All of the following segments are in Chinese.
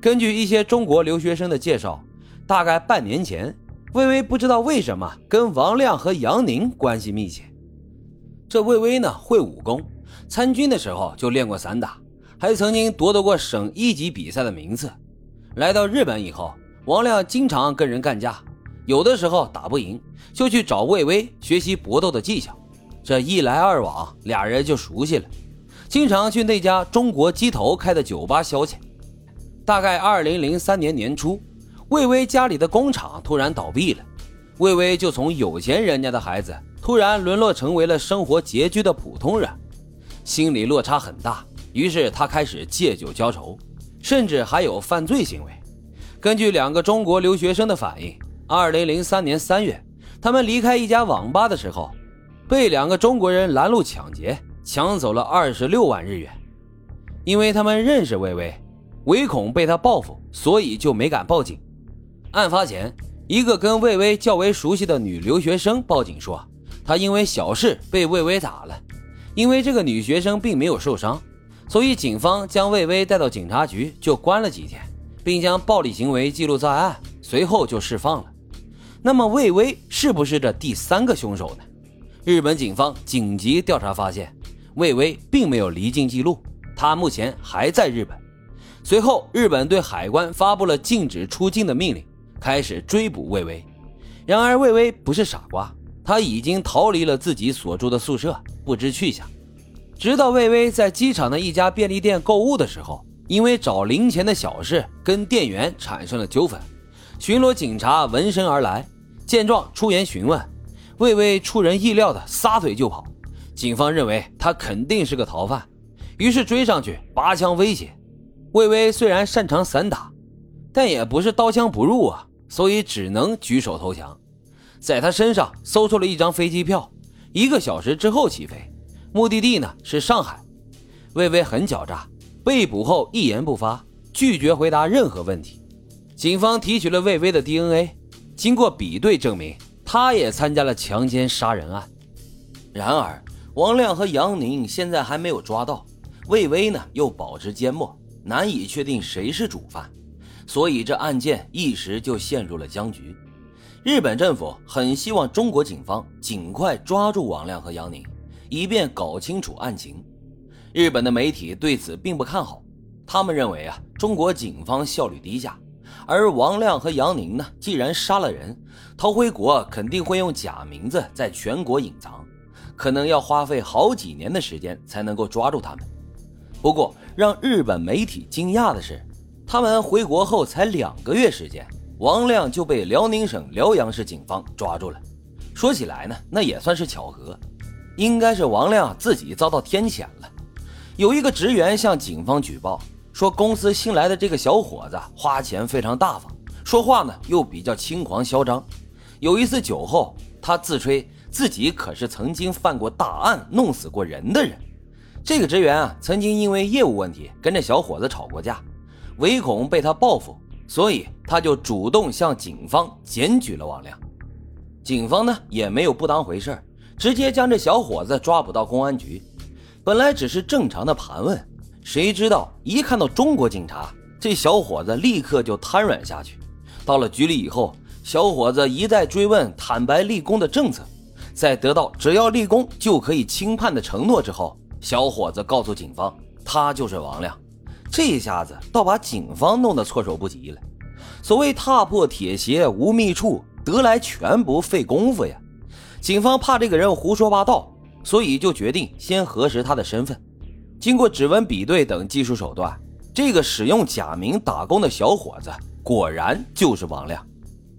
根据一些中国留学生的介绍，大概半年前，魏巍不知道为什么跟王亮和杨宁关系密切。这魏巍呢会武功，参军的时候就练过散打，还曾经夺得过省一级比赛的名次。来到日本以后，王亮经常跟人干架，有的时候打不赢，就去找魏巍学习搏斗的技巧。这一来二往，俩人就熟悉了，经常去那家中国鸡头开的酒吧消遣。大概二零零三年年初，魏巍家里的工厂突然倒闭了，魏巍就从有钱人家的孩子，突然沦落成为了生活拮据的普通人，心理落差很大。于是他开始借酒浇愁，甚至还有犯罪行为。根据两个中国留学生的反映，二零零三年三月，他们离开一家网吧的时候，被两个中国人拦路抢劫，抢走了二十六万日元。因为他们认识魏巍。唯恐被他报复，所以就没敢报警。案发前，一个跟魏巍较为熟悉的女留学生报警说，她因为小事被魏巍打了。因为这个女学生并没有受伤，所以警方将魏巍带到警察局就关了几天，并将暴力行为记录在案，随后就释放了。那么，魏巍是不是这第三个凶手呢？日本警方紧急调查发现，魏巍并没有离境记录，他目前还在日本。随后，日本对海关发布了禁止出境的命令，开始追捕魏巍。然而，魏巍不是傻瓜，他已经逃离了自己所住的宿舍，不知去向。直到魏巍在机场的一家便利店购物的时候，因为找零钱的小事跟店员产生了纠纷，巡逻警察闻声而来，见状出言询问，魏巍出人意料的撒腿就跑。警方认为他肯定是个逃犯，于是追上去拔枪威胁。魏巍虽然擅长散打，但也不是刀枪不入啊，所以只能举手投降。在他身上搜出了一张飞机票，一个小时之后起飞，目的地呢是上海。魏巍很狡诈，被捕后一言不发，拒绝回答任何问题。警方提取了魏巍的 DNA，经过比对证明，他也参加了强奸杀人案。然而，王亮和杨宁现在还没有抓到，魏巍呢又保持缄默。难以确定谁是主犯，所以这案件一时就陷入了僵局。日本政府很希望中国警方尽快抓住王亮和杨宁，以便搞清楚案情。日本的媒体对此并不看好，他们认为啊，中国警方效率低下，而王亮和杨宁呢，既然杀了人，逃回国肯定会用假名字在全国隐藏，可能要花费好几年的时间才能够抓住他们。不过，让日本媒体惊讶的是，他们回国后才两个月时间，王亮就被辽宁省辽阳市警方抓住了。说起来呢，那也算是巧合，应该是王亮自己遭到天谴了。有一个职员向警方举报说，公司新来的这个小伙子花钱非常大方，说话呢又比较轻狂嚣张。有一次酒后，他自吹自己可是曾经犯过大案，弄死过人的人。这个职员啊，曾经因为业务问题跟这小伙子吵过架，唯恐被他报复，所以他就主动向警方检举了王亮。警方呢也没有不当回事直接将这小伙子抓捕到公安局。本来只是正常的盘问，谁知道一看到中国警察，这小伙子立刻就瘫软下去。到了局里以后，小伙子一再追问坦白立功的政策，在得到只要立功就可以轻判的承诺之后。小伙子告诉警方，他就是王亮。这一下子倒把警方弄得措手不及了。所谓踏破铁鞋无觅处，得来全不费功夫呀。警方怕这个人胡说八道，所以就决定先核实他的身份。经过指纹比对等技术手段，这个使用假名打工的小伙子果然就是王亮。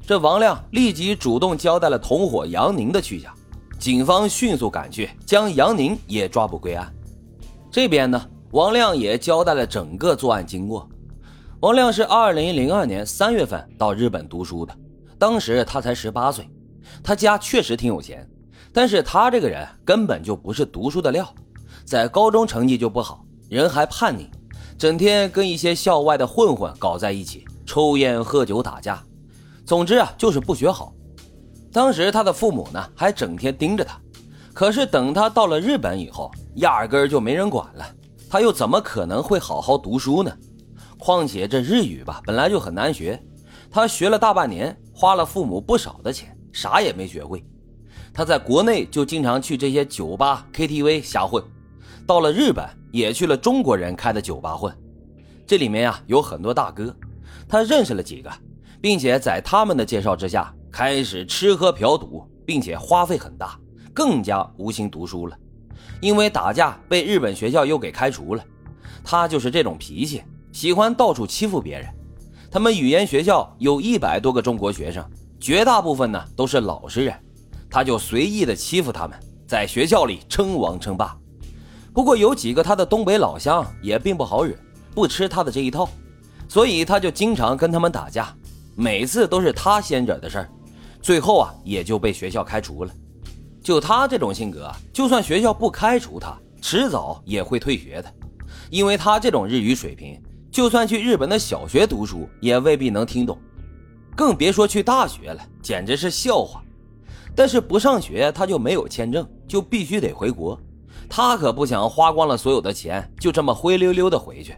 这王亮立即主动交代了同伙杨宁的去向，警方迅速赶去，将杨宁也抓捕归案。这边呢，王亮也交代了整个作案经过。王亮是二零零二年三月份到日本读书的，当时他才十八岁。他家确实挺有钱，但是他这个人根本就不是读书的料，在高中成绩就不好，人还叛逆，整天跟一些校外的混混搞在一起，抽烟喝酒打架，总之啊就是不学好。当时他的父母呢还整天盯着他。可是等他到了日本以后，压根儿就没人管了，他又怎么可能会好好读书呢？况且这日语吧本来就很难学，他学了大半年，花了父母不少的钱，啥也没学会。他在国内就经常去这些酒吧、KTV 瞎混，到了日本也去了中国人开的酒吧混。这里面呀有很多大哥，他认识了几个，并且在他们的介绍之下，开始吃喝嫖赌，并且花费很大，更加无心读书了。因为打架被日本学校又给开除了。他就是这种脾气。喜欢到处欺负别人，他们语言学校有一百多个中国学生，绝大部分呢都是老实人，他就随意的欺负他们，在学校里称王称霸。不过有几个他的东北老乡也并不好惹，不吃他的这一套，所以他就经常跟他们打架，每次都是他先惹的事儿，最后啊也就被学校开除了。就他这种性格，就算学校不开除他，迟早也会退学的，因为他这种日语水平。就算去日本的小学读书，也未必能听懂，更别说去大学了，简直是笑话。但是不上学，他就没有签证，就必须得回国。他可不想花光了所有的钱，就这么灰溜溜的回去。